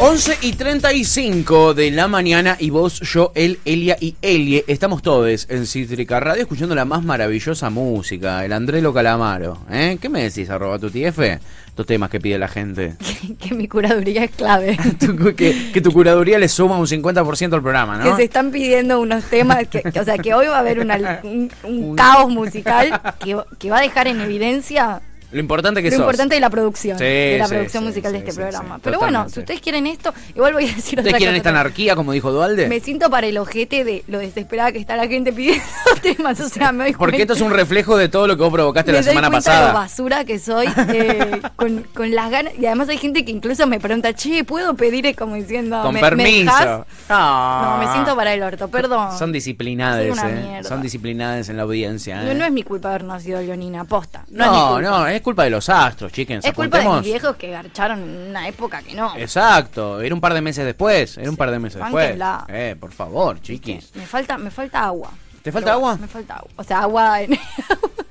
11 y 35 de la mañana y vos, yo, él, Elia y Elie estamos todos en Cítrica Radio escuchando la más maravillosa música, el Andrelo Calamaro. ¿eh? ¿Qué me decís, arroba tu TF? Estos temas que pide la gente. que mi curaduría es clave. Tu- que, que tu curaduría le suma un 50% al programa, Que ¿no? se están pidiendo unos temas, que, que- o sea, que hoy va a haber una- un, un caos musical que, que va a dejar en evidencia Lo importante que lo sos. importante de la producción, Sí, de la sí, producción sí, musical de este programa. Pero bueno, si ustedes quieren esto, igual voy a decir ¿Ustedes otra quieren cosa esta también. anarquía, como dijo Dualde? Me siento para el ojete de lo desesperada que está la gente pidiendo temas, o sea, me doy Porque esto es un reflejo de todo lo que vos provocaste me la doy semana cuenta de lo pasada. basura que soy, eh, con, con las ganas. Y además hay gente que incluso me pregunta, che, ¿puedo pedir? Como diciendo, Con ¿me, me permiso. dejás? Ah. No, me siento para el orto, perdón. Son disciplinadas, eh. Son disciplinadas en la audiencia. No, eh. no es mi culpa haber nacido leonina, posta. No, No, no, es culpa de los astros, chickens. Es culpa de apuntemos. viejos que garcharon en una época que no. Exacto, era un par de meses después, era un par de meses después. Eh, por favor, chiquis. Me falta, me falta agua. ¿Te falta agua? Me falta agua. O sea, agua en. No,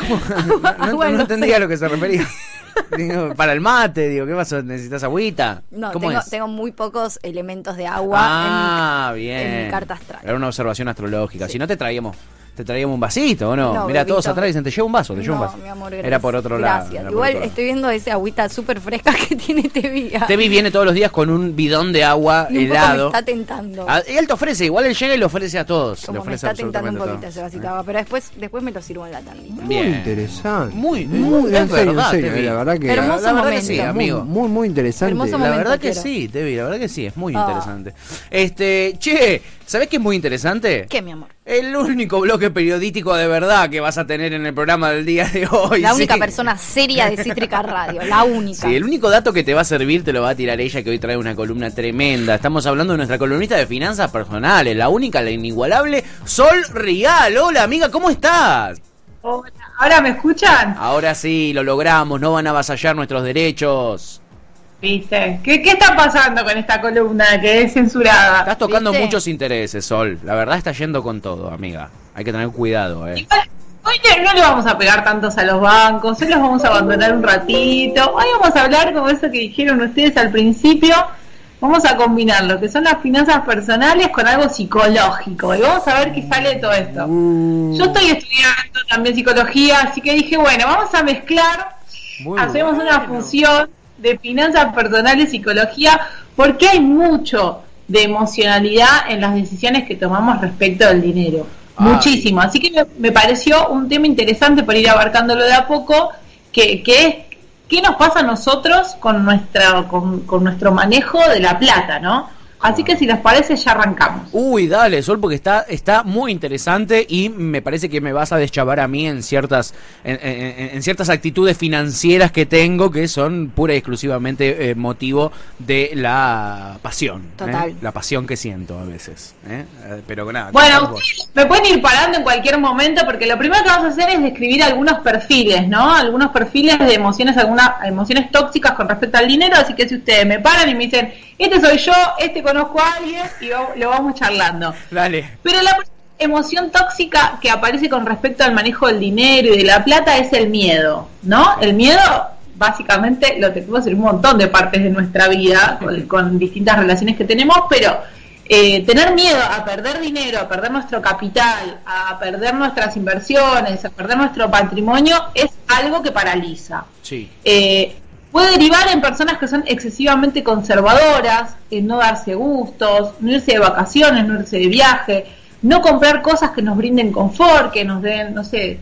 no- Agua no los entendía a lo que se refería. Digo, para el mate, digo, ¿qué pasó? ¿Necesitas agüita? No, ¿Cómo tengo, es? tengo muy pocos elementos de agua ah, en, mi, bien. en mi carta astral. Era una observación astrológica. Sí. Si no te traíamos, te traíamos un vasito, ¿o no? No, Mira, todos atrás dicen, te llevo un vaso, te llevo un vaso. mi amor, Era por otro lado. Gracias. por Igual otro lado. estoy viendo esa agüita súper fresca que tiene Tevía. Tevi viene todos los días con un bidón de agua Y un poco helado. me está tentando. Ah, y él te ofrece, igual él llega y le ofrece a todos. le Como me ofrece está tentando un poquito ese vasito de agua. Pero después, después me lo sirvo en la. Bien. Muy interesante. Muy, Eh, muy, en es serio, verdad, en serio, Tevi. la verdad que Hermoso la verdad que momento. sí, amigo. muy, muy interesante. Hermoso La verdad que quiero. sí, Tevi, la verdad que sí, es muy Ah. interesante. Este, che, ¿sabés qué es muy interesante? ¿Qué, mi amor? El único bloque periodístico de verdad que vas a tener en el programa del día de hoy. La sí. única persona seria de Cítrica Radio. La única. Sí, el único dato que te va a servir te lo va a tirar ella, que hoy trae una columna tremenda. Estamos hablando de nuestra columnista de finanzas personales, la única, la inigualable, Sol Rial. Hola, amiga, ¿cómo estás? Hola, ¿Ahora me escuchan? Ahora sí, lo logramos, no van a avasallar nuestros derechos. ¿Viste? ¿Qué, qué está pasando con esta columna que es censurada? Estás tocando ¿Viste? muchos intereses, Sol. La verdad está yendo con todo, amiga. Hay que tener cuidado, eh. Igual, Hoy no, le vamos a pegar tantos a los bancos, hoy los vamos a abandonar un ratito. Hoy vamos a hablar como eso que dijeron ustedes al principio. Vamos a combinar lo que son las finanzas personales con algo psicológico. Y vamos a ver qué sale de todo esto. Uh, Yo estoy estudiando también psicología, así que dije, bueno, vamos a mezclar muy hacemos una fusión de finanzas personales y psicología porque hay mucho de emocionalidad en las decisiones que tomamos respecto del dinero. Muchísimo. Así que me, me pareció un tema interesante por ir abarcándolo de a poco, que, que es qué nos pasa a nosotros con, nuestra, con, con nuestro manejo de la plata, ¿no? Así que si les parece ya arrancamos. Uy, dale, Sol, porque está, está muy interesante y me parece que me vas a deschavar a mí en ciertas, en, en- en ciertas actitudes financieras que tengo que son pura y exclusivamente eh, motivo de la pasión. ¿eh? Total. La pasión que siento a veces. ¿eh? Eh, Pero nada. Bueno, me pueden ir parando en cualquier momento porque lo primero que vamos a hacer es describir algunos perfiles, ¿no? Algunos perfiles de emociones, algunas emociones tóxicas con respecto al dinero, así que si ustedes me paran y me dicen, este soy yo, este conozco a alguien y lo vamos charlando. Dale. Pero la emoción tóxica que aparece con respecto al manejo del dinero y de la plata es el miedo, ¿no? El miedo básicamente lo tenemos en un montón de partes de nuestra vida, con, con distintas relaciones que tenemos, pero eh, tener miedo a perder dinero, a perder nuestro capital, a perder nuestras inversiones, a perder nuestro patrimonio, es algo que paraliza. Sí. Eh, puede derivar en personas que son excesivamente conservadoras, en no darse gustos, no irse de vacaciones, no irse de viaje, no comprar cosas que nos brinden confort, que nos den, no sé,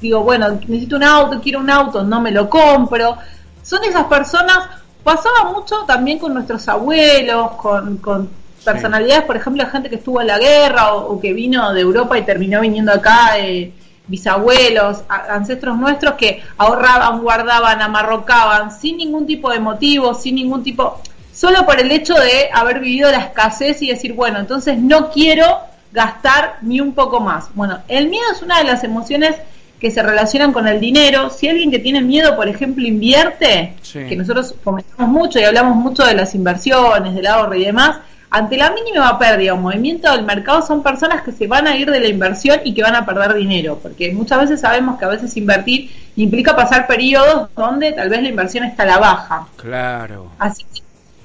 digo, bueno, necesito un auto, quiero un auto, no me lo compro. Son esas personas, pasaba mucho también con nuestros abuelos, con, con personalidades, por ejemplo, gente que estuvo en la guerra o, o que vino de Europa y terminó viniendo acá. eh, bisabuelos, ancestros nuestros que ahorraban, guardaban, amarrocaban sin ningún tipo de motivo, sin ningún tipo, solo por el hecho de haber vivido la escasez y decir, bueno, entonces no quiero gastar ni un poco más. Bueno, el miedo es una de las emociones que se relacionan con el dinero. Si alguien que tiene miedo, por ejemplo, invierte, Sí. que nosotros comentamos mucho y hablamos mucho de las inversiones, del ahorro y demás, ante la mínima pérdida o movimiento del mercado son personas que se van a ir de la inversión y que van a perder dinero, porque muchas veces sabemos que a veces invertir implica pasar periodos donde tal vez la inversión está a la baja. Claro. Así que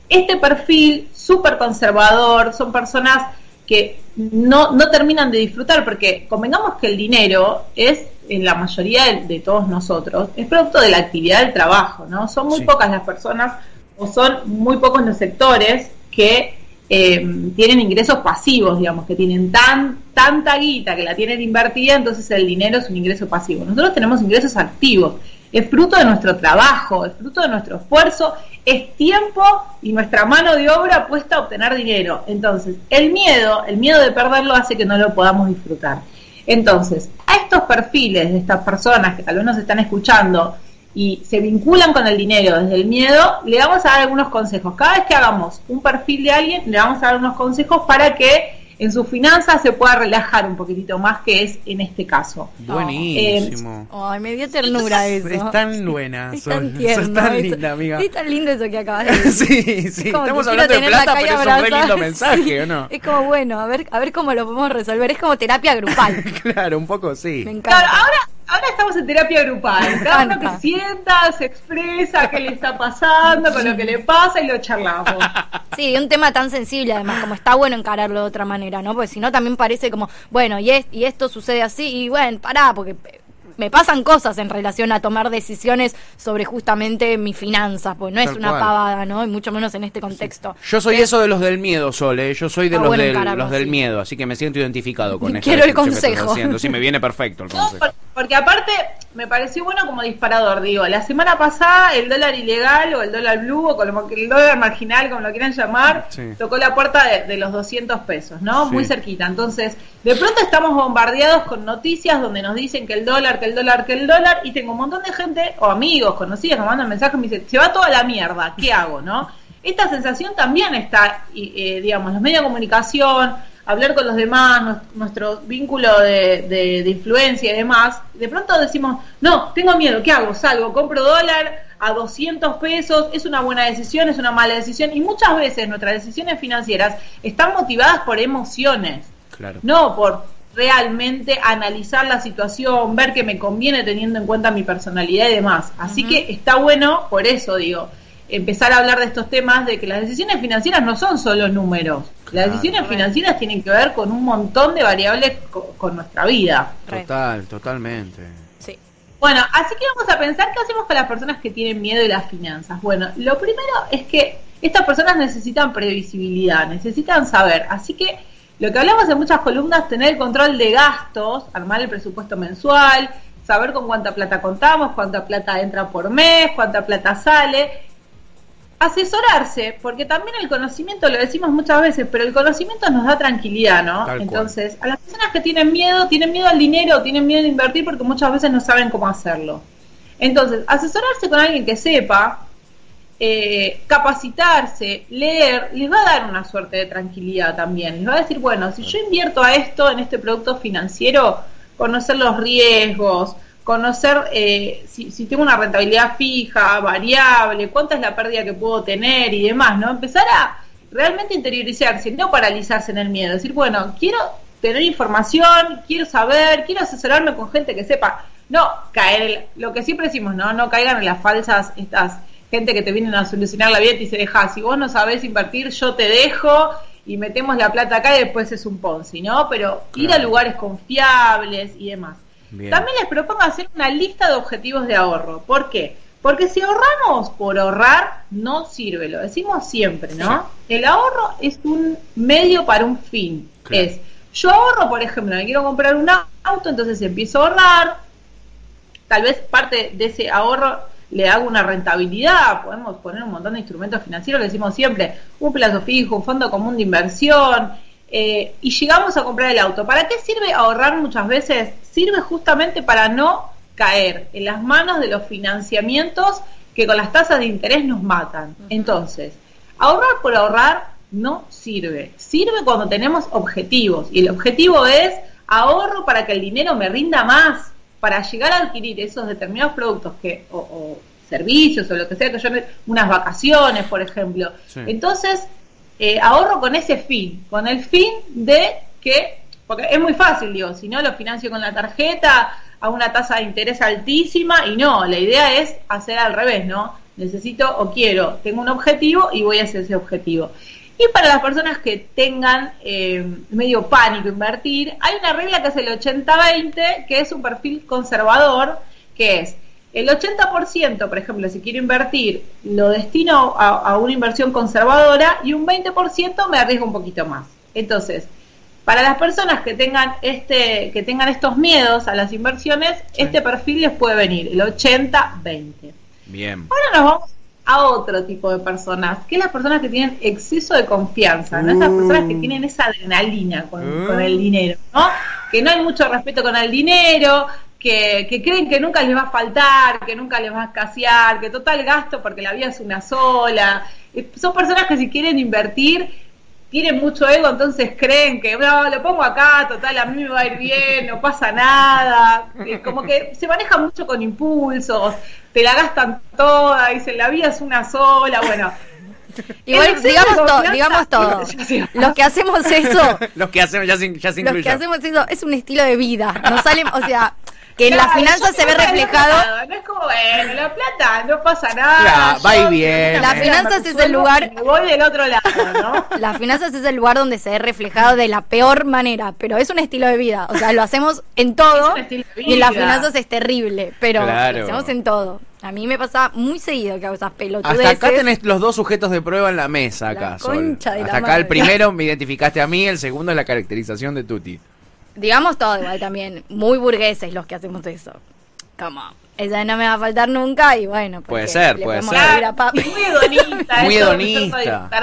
este perfil súper conservador son personas que no, no terminan de disfrutar, porque convengamos que el dinero es, en la mayoría de, de todos nosotros, es producto de la actividad del trabajo, ¿no? Son muy Sí. pocas las personas o son muy pocos los sectores que eh, tienen ingresos pasivos, digamos, que tienen tan tanta guita que la tienen invertida, entonces el dinero es un ingreso pasivo. Nosotros tenemos ingresos activos, es fruto de nuestro trabajo, es fruto de nuestro esfuerzo, es tiempo y nuestra mano de obra puesta a obtener dinero. Entonces, el miedo, el miedo de perderlo hace que no lo podamos disfrutar. Entonces, a estos perfiles de estas personas que tal vez nos están escuchando y se vinculan con el dinero desde el miedo, le vamos a dar algunos consejos. Cada vez que hagamos un perfil de alguien, le vamos a dar unos consejos para que en sus finanzas se pueda relajar un poquitito más, que es en este caso. Buenísimo. Ay, me dio ternura eso. Es tan buena, Es Sol. tan tierno. Sos tan eso. linda, amiga. Es tan lindo eso que acabas de decir. Sí, sí, estamos hablando de plata, pero es un re lindo mensaje, Sí. ¿o no? Es como, bueno, a ver, a ver cómo lo podemos resolver. Es como terapia grupal. Claro, un poco sí. Me encanta. Claro, ahora, ahora estamos en terapia grupal. Cada uno que sienta, se expresa qué le está pasando, con lo que le pasa y lo charlamos. Sí, un tema tan sensible, además, como está bueno encararlo de otra manera, ¿no? Porque si no, también parece como, bueno, y, es, y esto sucede así, y bueno, pará, porque me pasan cosas en relación a tomar decisiones sobre justamente mis finanzas, pues no es Tal una cual. pavada, ¿no? Y mucho menos en este contexto. Yo soy eso de los del miedo, Sole. Yo soy de Está los, bueno del, encararlo los del miedo, así que me siento identificado con esta Quiero el descripción que estás consejo. Sí, me viene perfecto el No, consejo. por- porque aparte me pareció bueno como disparador, digo, la semana pasada el dólar ilegal o el dólar blue o como el dólar marginal, como lo quieran llamar, Sí. tocó la puerta de, de los 200 pesos, ¿no? Sí. Muy cerquita. Entonces, de pronto estamos bombardeados con noticias donde nos dicen que el dólar, que el dólar, que el dólar, y tengo un montón de gente, o amigos, conocidos, que me mandan mensajes y me dicen, se va toda la mierda, ¿qué hago, no? Esta sensación también está, eh, digamos, los medios de comunicación, hablar con los demás, nues- nuestro vínculo de, de- de influencia y demás, de pronto decimos, no, tengo miedo, ¿qué hago? Salgo, compro dólar a 200 pesos, es una buena decisión, es una mala decisión, y muchas veces nuestras decisiones financieras están motivadas por emociones, Claro. no por realmente analizar la situación, ver que me conviene teniendo en cuenta mi personalidad y demás. Así que está bueno, por eso digo, empezar a hablar de estos temas, de que las decisiones financieras no son solo números. Las Claro. decisiones financieras tienen que ver con un montón de variables co- con nuestra vida. Total, totalmente. Sí. Bueno, así que vamos a pensar qué hacemos con las personas que tienen miedo de las finanzas. Bueno, lo primero es que estas personas necesitan previsibilidad, necesitan saber. Así que lo que hablamos en muchas columnas, tener el control de gastos, armar el presupuesto mensual, saber con cuánta plata contamos, cuánta plata entra por mes, cuánta plata sale. Asesorarse, porque también el conocimiento, lo decimos muchas veces, pero el conocimiento nos da tranquilidad, ¿no? Tal cual. Entonces, a las personas que tienen miedo, tienen miedo al dinero, tienen miedo de invertir porque muchas veces no saben cómo hacerlo. Entonces, asesorarse con alguien que sepa, eh, capacitarse, leer, les va a dar una suerte de tranquilidad también. Les va a decir, bueno, si yo invierto a esto en este producto financiero, conocer los riesgos, conocer eh, si, tengo una rentabilidad fija, variable, cuánta es la pérdida que puedo tener y demás, ¿no? Empezar a realmente interiorizarse, no paralizarse en el miedo, decir, bueno, quiero tener información, quiero saber, quiero asesorarme con gente que sepa, no caer, lo que siempre decimos, no, no caigan en las falsas, estas gente que te vienen a solucionar la vida y te dice, deja, si vos no sabés invertir, yo te dejo y metemos la plata acá y después es un Ponzi, ¿no? Pero ir a lugares confiables y demás. Bien. También les propongo hacer una lista de objetivos de ahorro. ¿Por qué? Porque si ahorramos por ahorrar, no sirve, lo decimos siempre, ¿no? El ahorro es un medio para un fin. Claro. Es, yo ahorro, por ejemplo, me quiero comprar un auto, entonces empiezo a ahorrar, tal vez parte de ese ahorro le hago una rentabilidad, podemos poner un montón de instrumentos financieros, lo decimos siempre, un plazo fijo, un fondo común de inversión, eh, y llegamos a comprar el auto. ¿Para qué sirve ahorrar muchas veces? Sirve justamente para no caer en las manos de los financiamientos que con las tasas de interés nos matan. Entonces, ahorrar por ahorrar no sirve. Sirve cuando tenemos objetivos, y el objetivo es ahorro para que el dinero me rinda más para llegar a adquirir esos determinados productos que o, o servicios o lo que sea que yo ne- unas vacaciones por ejemplo Sí. entonces eh, ahorro con ese fin, con el fin de que, porque es muy fácil, digo, si no lo financio con la tarjeta a una tasa de interés altísima y no, la idea es hacer al revés, ¿no? Necesito o quiero, tengo un objetivo y voy hacia ese objetivo. Y para las personas que tengan eh, medio pánico invertir, hay una regla que es el 80-20, que es un perfil conservador, que es el 80%, por ejemplo, si quiero invertir, lo destino a, a una inversión conservadora y un 20% me arriesgo un poquito más. Entonces, para las personas que tengan este que tengan estos miedos a las inversiones, este perfil les puede venir, el 80-20. Bien. Ahora nos vamos a otro tipo de personas, que es las personas que tienen exceso de confianza, ¿no? Esas personas que tienen esa adrenalina con, con el dinero, ¿no? Que no hay mucho respeto con el dinero, que, que, creen que nunca les va a faltar, que nunca les va a escasear, que total gasto porque la vida es una sola. Eh, Son personas que si quieren invertir tienen mucho ego, entonces creen que no, lo pongo acá, total, a mí me va a ir bien, no pasa nada. Como que se maneja mucho con impulsos, te la gastan toda, dicen la vida es una sola, bueno. Igual, digamos confianza- digamos todo. Los que hacemos eso, Los que hacemos ya se, ya se los que hacemos eso es un estilo de vida. Nos salen, o sea, que en Claro, las finanzas se ve reflejado. No es como, bueno, la plata no pasa nada. Claro, va y viene. Las finanzas es el lugar- voy del otro lado, ¿no? Las finanzas es el lugar donde se ve reflejado de la peor manera, pero es un estilo de vida. O sea, lo hacemos en todo Es un estilo de y en las finanzas es terrible, pero Claro. lo hacemos en todo. A mí me pasa muy seguido que hago esas pelotudeces. Hasta acá tenés los dos sujetos de prueba en la mesa, La acá. Sol. concha de la Hasta acá madre. el primero me identificaste a mí, el segundo es la caracterización de Tuti. Digamos todo igual también, muy burgueses los que hacemos eso. Como, esa no me va a faltar nunca y bueno, Puede ser, puede ser. Muy hedonista. Muy hedonista.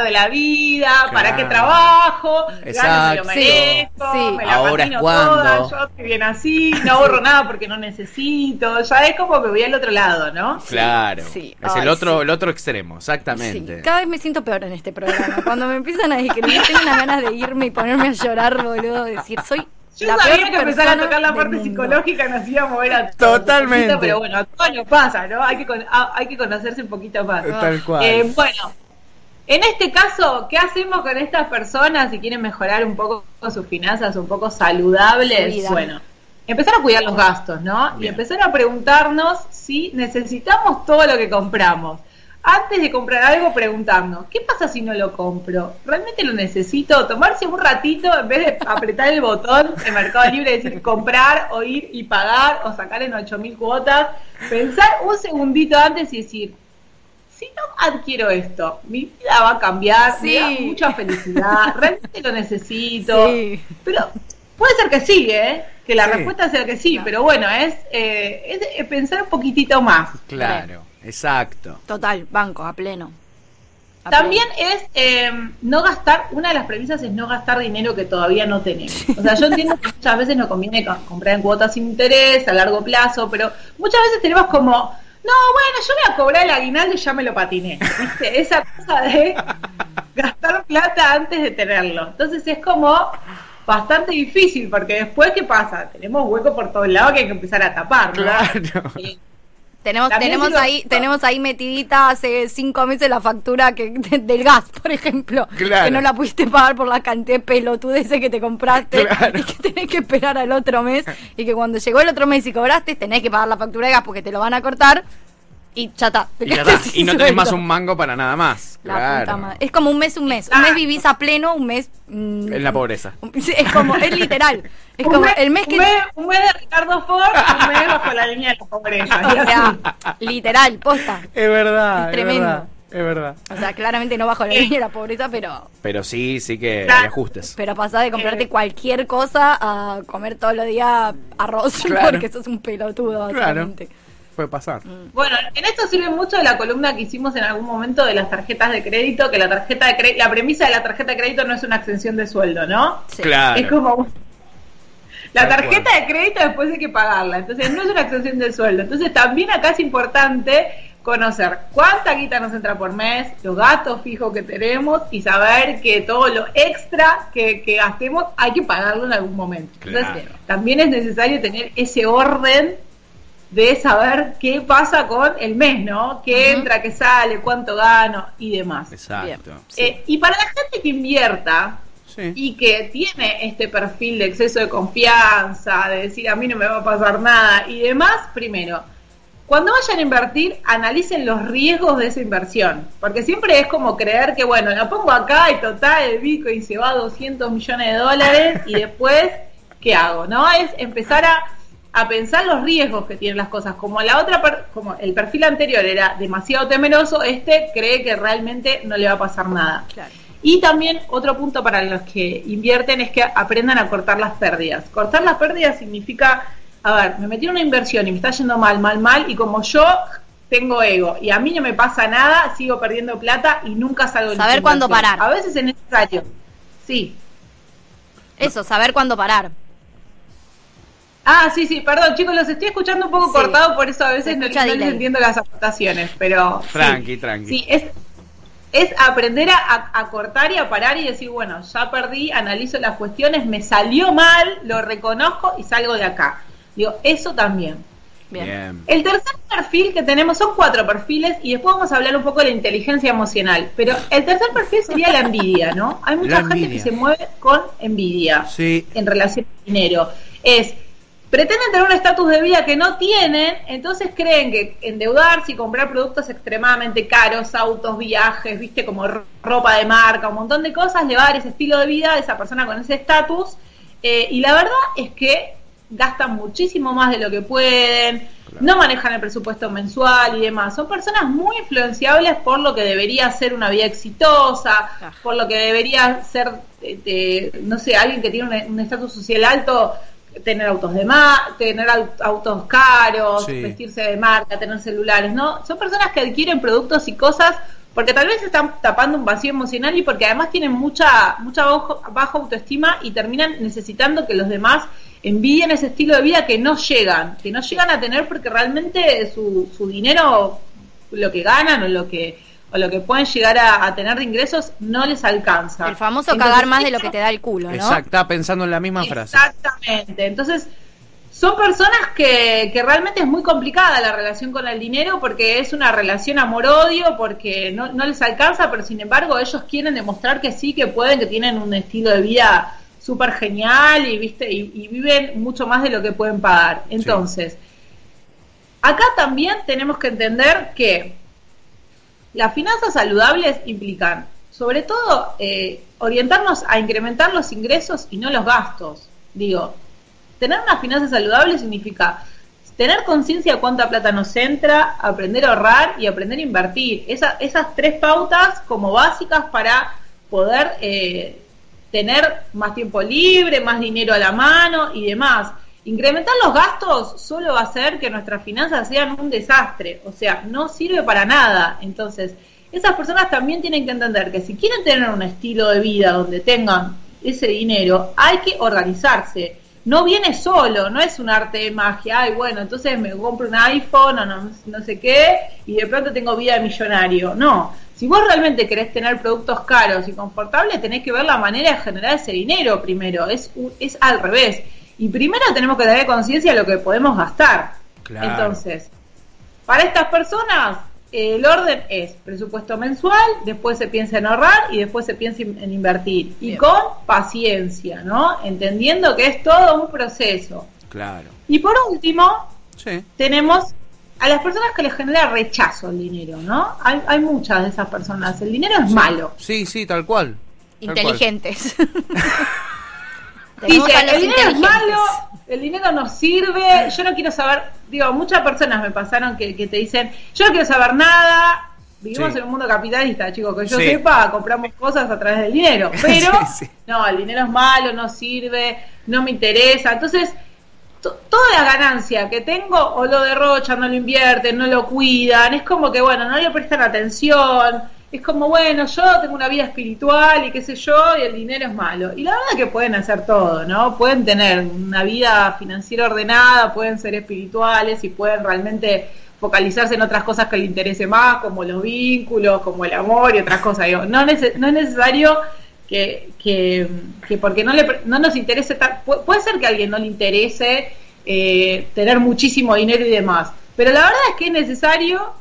de la vida, ¿para qué trabajo? Gano, me lo Exacto. merezco, Sí, me la Ahora es cuando. toda, yo estoy bien así, no ahorro nada porque no necesito. Ya es como que voy al otro lado, ¿no? Claro. sí. Es Ay, el otro, sí. el otro extremo, Sí, exactamente. cada vez me siento peor en este programa. Cuando me empiezan a escribir, tengo unas ganas de irme y ponerme a llorar, boludo. Decir, soy. Yo la sabía peor que empezar a tocar la parte psicológica nos iba a mover a todos, Totalmente. poquito, Pero bueno, a todos nos pasa, ¿no? Hay que, con- a- hay que conocerse un poquito más. Tal cual. Eh, bueno, en este caso, ¿qué hacemos con estas personas si quieren mejorar un poco sus finanzas, un poco saludables? vida. Bueno, empezar a cuidar los gastos, ¿no? Y empezar a preguntarnos si necesitamos todo lo que compramos. Antes de comprar algo, preguntarnos, ¿qué pasa si no lo compro? ¿Realmente lo necesito? Tomarse un ratito en vez de apretar el botón de Mercado Libre y decir comprar o ir y pagar o sacar en 8000 cuotas. Pensar un segundito antes y decir, si no adquiero esto, mi vida va a cambiar, me da mucha felicidad, realmente lo necesito. Sí. Pero puede ser que sí, ¿eh? Que la Sí. respuesta sea que sí, pero bueno, es, eh, es eh, pensar un poquitito más. Claro, exacto. Total, banco, a pleno. A También es eh, no gastar, una de las premisas es no gastar dinero que todavía no tenemos. O sea, yo entiendo que muchas veces nos conviene co- comprar en cuotas sin interés, a largo plazo, pero muchas veces tenemos como, no, bueno, yo voy a cobrar el aguinaldo y ya me lo patiné. ¿Viste? Esa cosa de gastar plata antes de tenerlo. Entonces es como bastante difícil, porque después, ¿qué pasa? Tenemos hueco por todos lados que hay que empezar a tapar, ¿no? Claro. Eh, Tenemos, También tenemos digo- ahí, tenemos ahí metidita hace cinco meses la factura que, de- del gas, por ejemplo. Claro. Que no la pudiste pagar por la cantidad de pelotudeces que te compraste Claro. y que tenés que esperar al otro mes. Y que cuando llegó el otro mes y cobraste, tenés que pagar la factura de gas porque te lo van a cortar. Y ya está. Y, ya quedaste está. sin y no tenés más un mango para nada más. La claro. puta madre. Es como un mes, un mes. Un mes vivís a pleno, un mes. mm, En la pobreza. Es como, es literal. Es un como mes- el mes que. un mes, un mes de Ricardo Ford, un mes bajo la línea de la pobreza. O sea, literal, posta. Es verdad, Es tremendo. verdad. Es verdad. O sea, claramente no bajo la línea de la pobreza, pero Pero sí, sí que Claro. ajustes. pero pasás de comprarte Eh. cualquier cosa a comer todos los días arroz Claro. porque sos un pelotudo, Claro. Puede pasar. Bueno, en esto sirve mucho la columna que hicimos en algún momento de las tarjetas de crédito, que la tarjeta de crédito, la premisa de la tarjeta de crédito no es una extensión de sueldo, ¿no? Sí. Claro. Es como la tarjeta de crédito después hay que pagarla, entonces no es una extensión del sueldo. Entonces también acá es importante conocer cuánta guita nos entra por mes, los gastos fijos que tenemos y saber que todo lo extra que, que gastemos hay que pagarlo en algún momento. Entonces Claro. también es necesario tener ese orden de saber qué pasa con el mes, ¿no? ¿Qué entra, qué sale, cuánto gano y demás. Exacto. Eh, y para la gente que invierta Sí. y que tiene este perfil de exceso de confianza, de decir a mí no me va a pasar nada y demás, primero, cuando vayan a invertir, analicen los riesgos de esa inversión, porque siempre es como creer que, bueno, la pongo acá y total, el Bitcoin se va a 200 millones de dólares y después, ¿qué hago? ¿No? Es empezar a, a pensar los riesgos que tienen las cosas. Como la otra, per- como el perfil anterior era demasiado temeroso, este cree que realmente no le va a pasar nada. Claro. Y también otro punto para los que invierten es que aprendan a cortar las pérdidas. Cortar las pérdidas significa, a ver, me metí en una inversión y me está yendo mal, mal, mal, y como yo tengo ego y a mí no me pasa nada, sigo perdiendo plata y nunca salgo de Saber cuándo parar. A veces es necesario. Sí. Eso, saber cuándo parar. Ah, sí, sí, perdón, chicos, los estoy escuchando un poco Sí. cortado, por eso a veces no, les entiendo las aportaciones, pero... sí. Tranqui, tranqui. Sí, es, es aprender a, a- a cortar y a parar y decir, bueno, ya perdí, analizo las cuestiones, me salió mal, lo reconozco y salgo de acá. Digo, eso también. Bien. Bien. El tercer perfil que tenemos son cuatro perfiles y después vamos a hablar un poco de la inteligencia emocional. Pero el tercer perfil sería la envidia, ¿no? Hay mucha La gente envidia. que se mueve con envidia Sí. en relación al dinero. Es, pretenden tener un estatus de vida que no tienen, entonces creen que endeudarse y comprar productos extremadamente caros, autos, viajes, viste, como ro- ropa de marca, un montón de cosas, le va a dar ese estilo de vida a esa persona con ese estatus. Eh, y la verdad es que gastan muchísimo más de lo que pueden, no manejan el presupuesto mensual y demás. Son personas muy influenciables por lo que debería ser una vida exitosa, por lo que debería ser, eh, eh, no sé, alguien que tiene un estatus social alto, tener autos de ma tener au- autos caros, Sí. vestirse de marca, tener celulares, ¿no? Son personas que adquieren productos y cosas porque tal vez están tapando un vacío emocional y porque además tienen mucha mucha bajo- baja autoestima y terminan necesitando que los demás envidien ese estilo de vida que no llegan, que no llegan a tener porque realmente su, su dinero, lo que ganan o lo que o lo que pueden llegar a, a tener de ingresos no les alcanza. El famoso Entonces, cagar más de lo que te da el culo, ¿no? Exacto, estaba pensando en la misma frase. Exactamente. Entonces, son personas que, que realmente es muy complicada la relación con el dinero porque es una relación amor-odio, porque no, no les alcanza, pero sin embargo ellos quieren demostrar que sí, que pueden, que tienen un estilo de vida súper genial y, ¿viste? Y, y viven mucho más de lo que pueden pagar. Entonces, acá también tenemos que entender que las finanzas saludables implican, sobre todo, eh, orientarnos a incrementar los ingresos y no los gastos. Digo, tener una finanza saludable significa tener conciencia de cuánta plata nos entra, aprender a ahorrar y aprender a invertir. Esa- esas tres pautas como básicas para poder eh, tener más tiempo libre, más dinero a la mano y demás. Incrementar los gastos solo va a hacer que nuestras finanzas sean un desastre, o sea, no sirve para nada. Entonces, esas personas también tienen que entender que si quieren tener un estilo de vida donde tengan ese dinero, hay que organizarse. No viene solo, no es un arte de magia. Ay, bueno, entonces me compro un iPhone o no, no sé qué y de pronto tengo vida de millonario. No, si vos realmente querés tener productos caros y confortables, tenés que ver la manera de generar ese dinero primero. Es, es al revés. Y primero tenemos que tener conciencia de lo que podemos gastar. Claro. Entonces, para estas personas, eh, el orden es presupuesto mensual, después se piensa en ahorrar y después se piensa en en invertir. Y con paciencia, ¿no? Entendiendo que es todo un proceso. Claro. Y por último, Sí. tenemos a las personas que les genera rechazo el dinero, ¿no? Hay, hay muchas de esas personas. El dinero es malo. Sí, sí, tal cual. Tal cual. Inteligentes. Tenemos Dice, el dinero es malo, el dinero no sirve, yo no quiero saber, digo, muchas personas me pasaron que, que te dicen, yo no quiero saber nada, vivimos Sí. en un mundo capitalista, chicos, que yo Sí. sepa, compramos cosas a través del dinero, pero Sí, sí. no, el dinero es malo, no sirve, no me interesa, entonces to- toda la ganancia que tengo o lo derrochan, no lo invierten, no lo cuidan, es como que bueno, no le prestan atención, es como bueno, yo tengo una vida espiritual y qué sé yo, y el dinero es malo. Y la verdad es que pueden hacer todo, ¿no? Pueden tener una vida financiera ordenada, pueden ser espirituales y pueden realmente focalizarse en otras cosas que les interese más, como los vínculos, como el amor y otras cosas. Digo, no, es necesario que, que, que porque no, le, no nos interese, ta- pu- puede ser que a alguien no le interese eh, tener muchísimo dinero y demás. Pero la verdad es que es necesario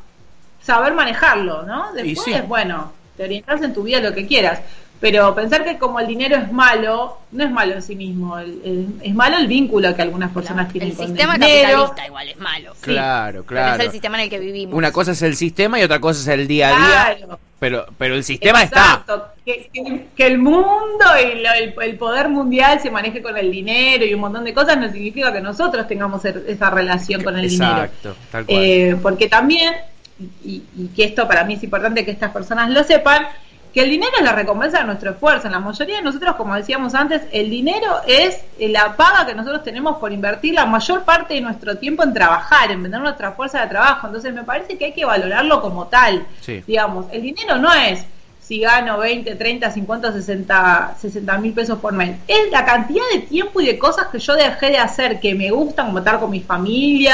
saber manejarlo, ¿no? Después, sí. bueno, te orientas en tu vida lo que quieras. Pero pensar que como el dinero es malo, no es malo en sí mismo. el- el- es malo el vínculo que algunas personas tienen El con sistema el dinero. capitalista igual es malo. Claro, Pero Es claro. el sistema en el que vivimos. Una cosa es el sistema y otra cosa es el día a día. Claro. Pero, pero el sistema Exacto, Que, que- que el mundo y lo- el, el poder mundial se maneje con el dinero y un montón de cosas no significa que nosotros tengamos er- esa relación con el Exacto, dinero. tal cual. Eh, porque también, y, y que esto para mí es importante que estas personas lo sepan, que el dinero es la recompensa de nuestro esfuerzo. En la mayoría de nosotros, como decíamos antes, el dinero es la paga que nosotros tenemos por invertir la mayor parte de nuestro tiempo en trabajar, en vender nuestra fuerza de trabajo. Entonces me parece que hay que valorarlo como tal. Sí. Digamos, el dinero no es si gano 20, 30, 50, 60, 60 mil pesos por mes. Es la cantidad de tiempo y de cosas que yo dejé de hacer que me gustan, como estar con mi familia,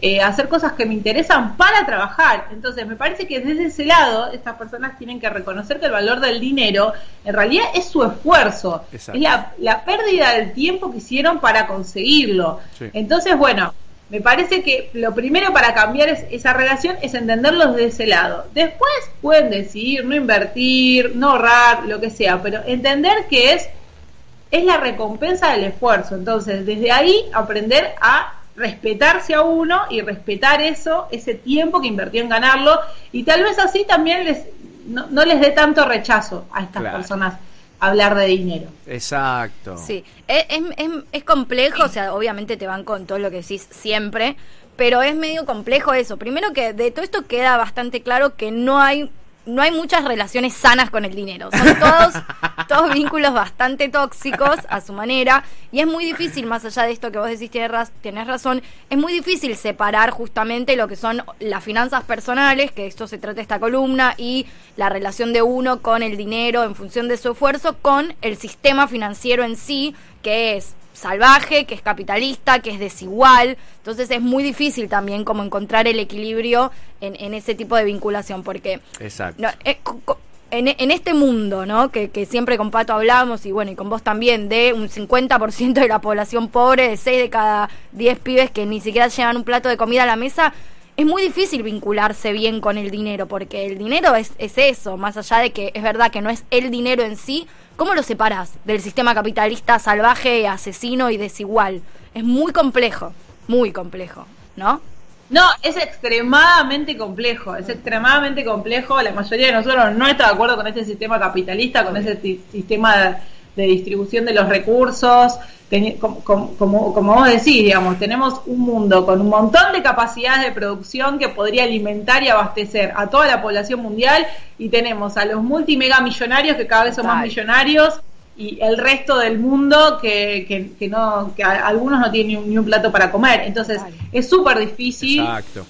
eh, hacer cosas que me interesan para trabajar. Entonces, me parece que desde ese lado, estas personas tienen que reconocer que el valor del dinero en realidad es su esfuerzo, Exacto. es la, la pérdida del tiempo que hicieron para conseguirlo. Sí. Entonces, bueno, me parece que lo primero para cambiar es- esa relación es entenderlo desde ese lado. Después pueden decidir no invertir, no ahorrar, lo que sea, pero entender que es, es la recompensa del esfuerzo. Entonces, desde ahí aprender a respetarse a uno y respetar eso, ese tiempo que invirtió en ganarlo, y tal vez así también les no, no les dé tanto rechazo a estas Claro. personas hablar de dinero. Exacto. Sí, es, es, es- es complejo, o sea, obviamente te van con todo lo que decís siempre, pero es medio complejo eso. Primero que de todo esto queda bastante claro que no hay no hay muchas relaciones sanas con el dinero. Son todos, todos vínculos bastante tóxicos a su manera. Y es muy difícil, más allá de esto que vos decís, tienes, tenés razón, es muy difícil separar justamente lo que son las finanzas personales, que esto se trata esta columna, y la relación de uno con el dinero en función de su esfuerzo, con el sistema financiero en sí, que es salvaje, que es capitalista, que es desigual. Entonces es muy difícil también como encontrar el equilibrio en, en ese tipo de vinculación, porque Exacto. no, eh, en, en este mundo, ¿no? Que, que siempre con Pato hablamos y bueno, y con vos también, de un 50% de la población pobre, de 6 de cada 10 pibes que ni siquiera llevan un plato de comida a la mesa, es muy difícil vincularse bien con el dinero, porque el dinero es, es eso, más allá de que es verdad que no es el dinero en sí, ¿cómo lo separás del sistema capitalista salvaje, asesino y desigual? Es muy complejo, muy complejo, ¿no? No, es extremadamente complejo, es extremadamente complejo. La mayoría de nosotros no está de acuerdo con este sistema capitalista, con ese sistema de, de distribución de los recursos. Como, como, como- vos decís, digamos, tenemos un mundo con un montón de capacidades de producción que podría alimentar y abastecer a toda la población mundial y tenemos a los multimegamillonarios que cada vez son más millonarios y el resto del mundo que, que, que no que a- algunos no tienen ni un, ni un plato para comer. Entonces es súper difícil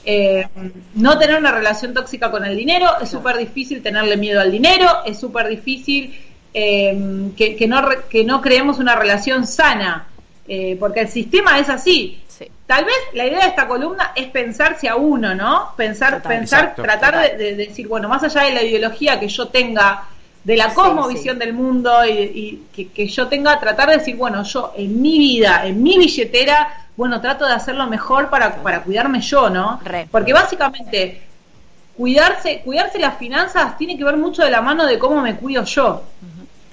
eh, no tener una relación tóxica con el dinero es súper difícil tenerle miedo al dinero es súper difícil eh, que, que no re- que no creemos una relación sana eh, porque el sistema es así Sí. Tal vez la idea de esta columna es pensarse a uno, ¿no? Pensar, Total. pensar, Exacto. tratar de, de decir, bueno, más allá de la ideología que yo tenga, de la cosmovisión sí. del mundo y, y que, que yo tenga, tratar de decir, bueno, yo en mi vida, en mi billetera, bueno, trato de hacerlo mejor para, para cuidarme yo, ¿no? Re. Porque básicamente cuidarse, cuidarse las finanzas tiene que ver mucho de la mano de cómo me cuido yo,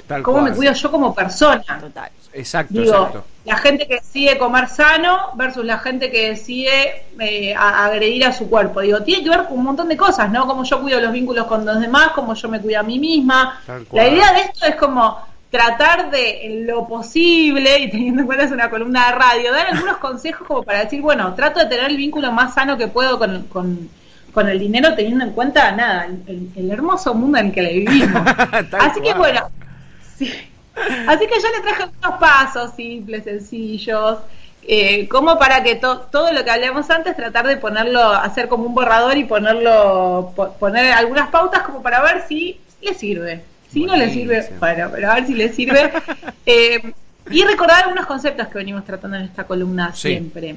Tal cómo cual. me cuido yo como persona. Total. Exacto, Digo, exacto. la gente que decide comer sano versus la gente que decide eh, a- agredir a su cuerpo. Digo, tiene que ver con un montón de cosas, ¿no? Como yo cuido los vínculos con los demás, como yo me cuido a mí misma. La idea de esto es como tratar de, en lo posible, y teniendo en cuenta es una columna de radio, dar algunos consejos como para decir, bueno, trato de tener el vínculo más sano que puedo con, con, con el dinero, teniendo en cuenta, nada, el, el hermoso mundo en que le vivimos. Así que bueno, sí. Así que yo le traje unos pasos simples, sencillos, eh, como para que to- todo lo que hablamos antes, tratar de ponerlo, hacer como un borrador y ponerlo, po- poner algunas pautas como para ver si le sirve. Si no le sirve, bueno, pero a ver si le sirve. Eh, y recordar algunos conceptos que venimos tratando en esta columna Sí. siempre.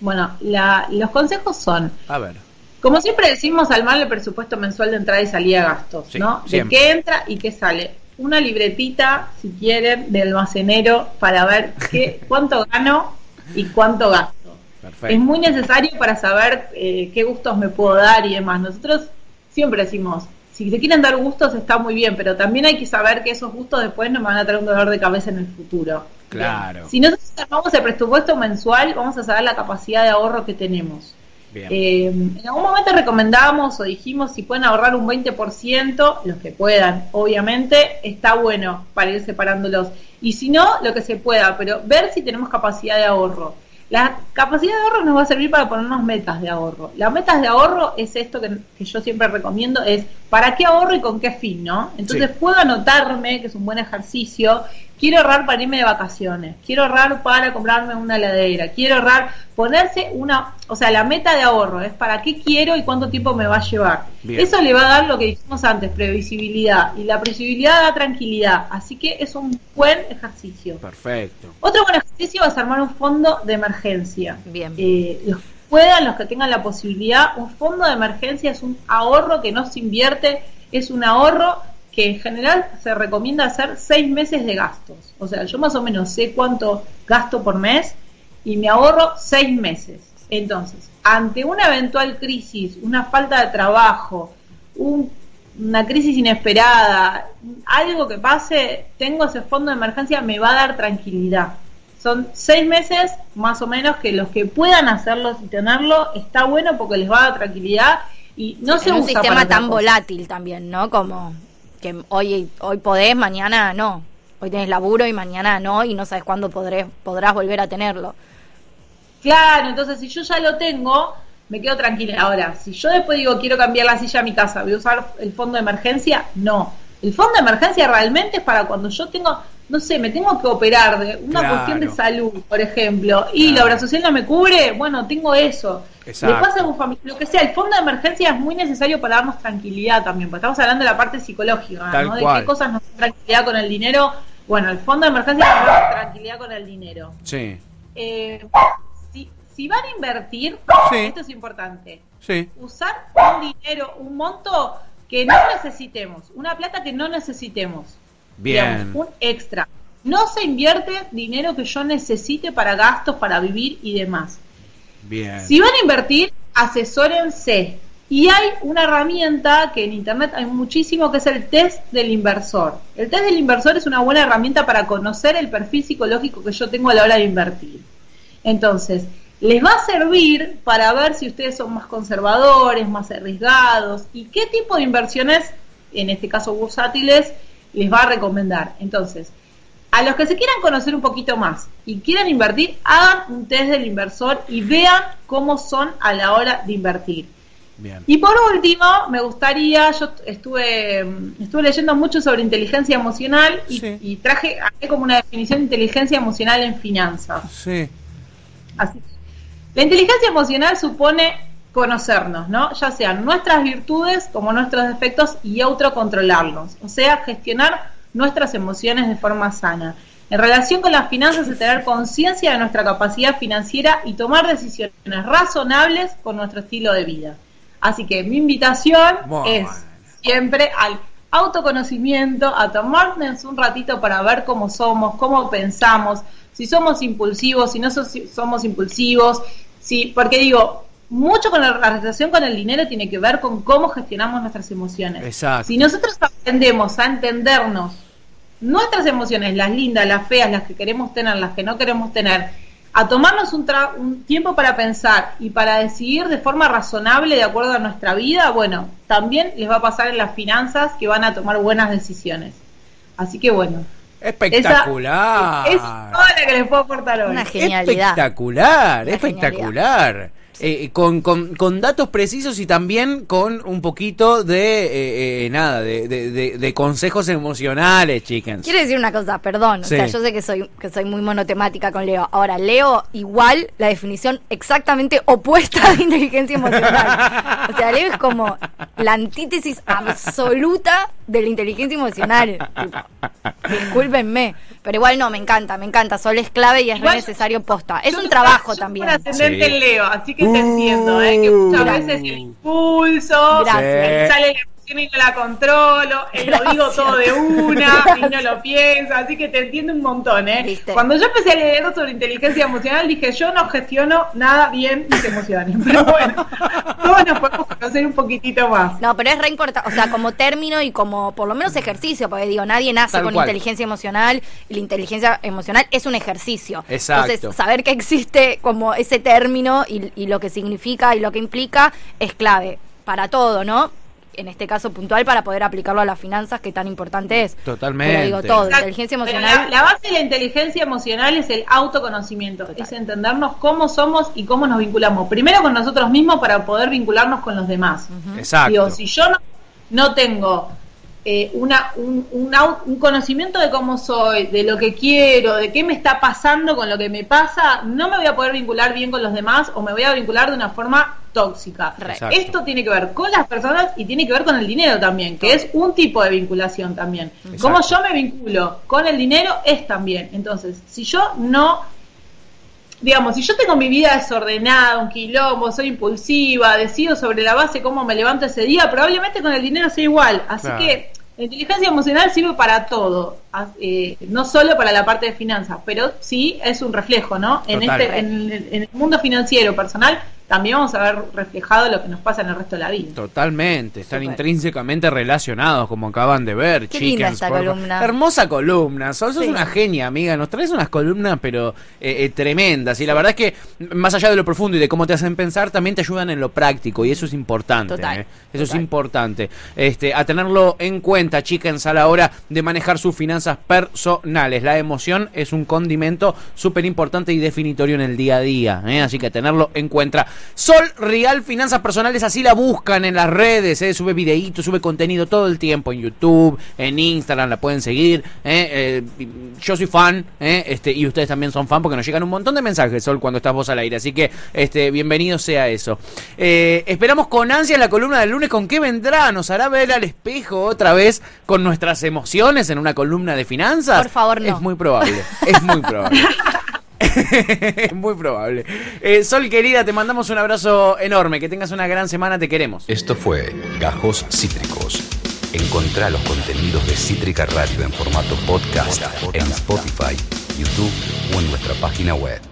Bueno, la- los consejos son, A ver. como siempre decimos, al mal el presupuesto mensual de entrada y salida de gastos, Sí, ¿no? De qué entra y qué sale. Una libretita, si quieren, de almacenero para ver qué, cuánto gano y cuánto gasto. Perfecto. Es muy necesario para saber eh, qué gustos me puedo dar y demás. Nosotros siempre decimos, si te quieren dar gustos está muy bien, pero también hay que saber que esos gustos después no me van a traer un dolor de cabeza en el futuro. Claro. Si nosotros armamos el presupuesto mensual, vamos a saber la capacidad de ahorro que tenemos. Eh, en algún momento recomendamos o dijimos si pueden ahorrar un 20%, los que puedan, obviamente, está bueno para ir separándolos. Y si no, lo que se pueda, pero ver si tenemos capacidad de ahorro. La capacidad de ahorro nos va a servir para ponernos metas de ahorro. Las metas de ahorro es esto que, que yo siempre recomiendo, es para qué ahorro y con qué fin, ¿no? Entonces Sí. puedo anotarme, que es un buen ejercicio, quiero ahorrar para irme de vacaciones, quiero ahorrar para comprarme una heladera, quiero ahorrar, ponerse una, o sea, la meta de ahorro es para qué quiero y cuánto tiempo me va a llevar. Bien. Eso le va a dar lo que dijimos antes, previsibilidad, y la previsibilidad da tranquilidad, así que es un buen ejercicio. Perfecto. Otro buen ejercicio es armar un fondo de emergencia. Bien. Eh, los que puedan, los que tengan la posibilidad, un fondo de emergencia es un ahorro que no se invierte, es un ahorro que en general se recomienda hacer seis meses de gastos. O sea, yo más o menos sé cuánto gasto por mes y me ahorro seis meses. Entonces, ante una eventual crisis, una falta de trabajo, un- una crisis inesperada, algo que pase, tengo ese fondo de emergencia, me va a dar tranquilidad. Son seis meses más o menos que los que puedan hacerlo y tenerlo está bueno porque les va a dar tranquilidad y no se en un usa sistema para tan cosa. volátil también, ¿no? Como que hoy, hoy podés, mañana no. Hoy tenés laburo y mañana no, y no sabes cuándo podré, podrás volver a tenerlo. Claro, entonces si yo ya lo tengo, me quedo tranquila. Ahora, si yo después digo quiero cambiar la silla a mi casa, voy a usar el fondo de emergencia, no. El fondo de emergencia realmente es para cuando yo tengo, no sé, me tengo que operar de una Claro. cuestión de salud, por ejemplo, y la obra social no me cubre, bueno, tengo eso. Exacto. Le pasa a un fami- lo que sea, el fondo de emergencia es muy necesario para darnos tranquilidad también, porque estamos hablando de la parte psicológica, Tal ¿no? De cual. qué cosas nos dan tranquilidad con el dinero. Bueno, el fondo de emergencia nos da tranquilidad con el dinero. Sí. Eh, si, si van a invertir, Sí. esto es importante, Sí. usar un dinero, un monto que no necesitemos, una plata que no necesitemos, Bien. digamos, un extra. No se invierte dinero que yo necesite para gastos, para vivir y demás. Bien. Si van a invertir, asesórense. Y hay una herramienta que en internet hay muchísimo que es el test del inversor. El test del inversor es una buena herramienta para conocer el perfil psicológico que yo tengo a la hora de invertir. Entonces, les va a servir para ver si ustedes son más conservadores, más arriesgados y qué tipo de inversiones, en este caso bursátiles, les va a recomendar. Entonces, a los que se quieran conocer un poquito más y quieran invertir, hagan un test del inversor y vean cómo son a la hora de invertir. Bien. Y por último, me gustaría, yo estuve, estuve leyendo mucho sobre inteligencia emocional y, Sí. y traje aquí como una definición de inteligencia emocional en finanzas. Sí. Así la inteligencia emocional supone conocernos, ¿no? Ya sean nuestras virtudes como nuestros defectos y autocontrolarlos, o sea, gestionar nuestras emociones de forma sana. En relación con las finanzas es tener conciencia de nuestra capacidad financiera y tomar decisiones razonables con nuestro estilo de vida. Así que mi invitación es siempre al autoconocimiento, a tomarnos un ratito para ver cómo somos, cómo pensamos, si somos impulsivos, si no so- somos impulsivos, si, porque digo, mucho con la, la relación con el dinero tiene que ver con cómo gestionamos nuestras emociones. Exacto. Si nosotros aprendemos a entendernos nuestras emociones, las lindas, las feas, las que queremos tener, las que no queremos tener, a tomarnos un, tra- un tiempo para pensar y para decidir de forma razonable de acuerdo a nuestra vida, bueno, también les va a pasar en las finanzas que van a tomar buenas decisiones. Así que bueno, Espectacular. esa es toda la que les puedo aportar hoy. Una genialidad. Espectacular, Una espectacular. Eh, con, con, con datos precisos y también con un poquito de eh, eh, nada, de, de, de- de consejos emocionales, chickens. Quiero decir una cosa, perdón. Sí. O sea, yo sé que soy, que soy muy monotemática con Leo. Ahora, Leo igual la definición exactamente opuesta de inteligencia emocional. O sea, Leo es como la antítesis absoluta de la inteligencia emocional. Discúlpenme. Pero igual no, me encanta, me encanta. Sol es clave y es re Igual- necesario posta. Es un trabajo yo también. soy un ascendente Sí. en Leo, así que te entiendo, ¿eh? que muchas Uh. veces el impulso, Gracias. sale la y no la controlo, eh, lo digo todo de una y no lo pienso, así que te entiendo un montón, ¿eh? ¿Viste? Cuando yo empecé a leer sobre inteligencia emocional dije, yo no gestiono nada bien mis emociones, pero bueno, todos nos podemos conocer un poquitito más. No, pero es re importante, o sea, como término y como por lo menos ejercicio, porque digo, nadie nace Tal con cual. inteligencia emocional y la inteligencia emocional es un ejercicio. Exacto. Entonces, saber que existe como ese término y, y lo que significa y lo que implica es clave para todo, ¿no? En este caso puntual para poder aplicarlo a las finanzas, que tan importante es. Totalmente. Pero digo todo, Exacto. inteligencia Pero emocional. La, la base de la inteligencia emocional es el autoconocimiento, es entendernos cómo somos y cómo nos vinculamos. Primero con nosotros mismos para poder vincularnos con los demás. Exacto. Digo, si yo no, no tengo eh, una, un, un conocimiento de cómo soy, de lo que quiero, de qué me está pasando con lo que me pasa, no me voy a poder vincular bien con los demás o me voy a vincular de una forma tóxica. Exacto. Esto tiene que ver con las personas y tiene que ver con el dinero también, que es un tipo de vinculación también. Exacto. Cómo yo me vinculo con el dinero es también. Entonces, si yo no digamos, si yo tengo mi vida desordenada, un quilombo, soy impulsiva, decido sobre la base cómo me levanto ese día, probablemente con el dinero sea igual. Así Claro. que la inteligencia emocional sirve para todo, eh, no solo para la parte de finanzas, pero sí es un reflejo, ¿no? En, Total. este, en el mundo financiero personal también vamos a ver reflejado lo que nos pasa en el resto de la vida. Totalmente, están intrínsecamente relacionados, como acaban de ver, Qué chickens, linda esta por favor. columna. Hermosa columna, sos, sos Sí. una genia, amiga. Nos traes unas columnas, pero eh, eh, tremendas. Y la verdad es que, más allá de lo profundo y de cómo te hacen pensar, también te ayudan en lo práctico. Y eso es importante. Total, eh. Eso es importante. Este, a tenerlo en cuenta, chickens, a la hora de manejar sus finanzas personales. La emoción es un condimento súper importante y definitorio en el día a día. ¿eh? Así que tenerlo en cuenta. Sol Real Finanzas Personales, así la buscan en las redes. ¿eh? Sube videitos, sube contenido todo el tiempo en YouTube, en Instagram, la pueden seguir. ¿eh? Eh, yo soy fan, ¿eh? este, y ustedes también son fan porque nos llegan un montón de mensajes, Sol, cuando estás vos al aire. Así que este, bienvenido sea eso. Esperamos con ansia la columna del lunes. ¿Con qué vendrá? ¿Nos hará ver al espejo otra vez con nuestras emociones en una columna de finanzas? Por favor, no. Es muy probable. Es muy probable. muy probable. Eh, Sol, querida, te mandamos un abrazo enorme. Que tengas una gran semana. Te queremos. Esto fue Gajos Cítricos. Encontrá los contenidos de Cítrica Radio en formato podcast en Spotify, YouTube o en nuestra página web.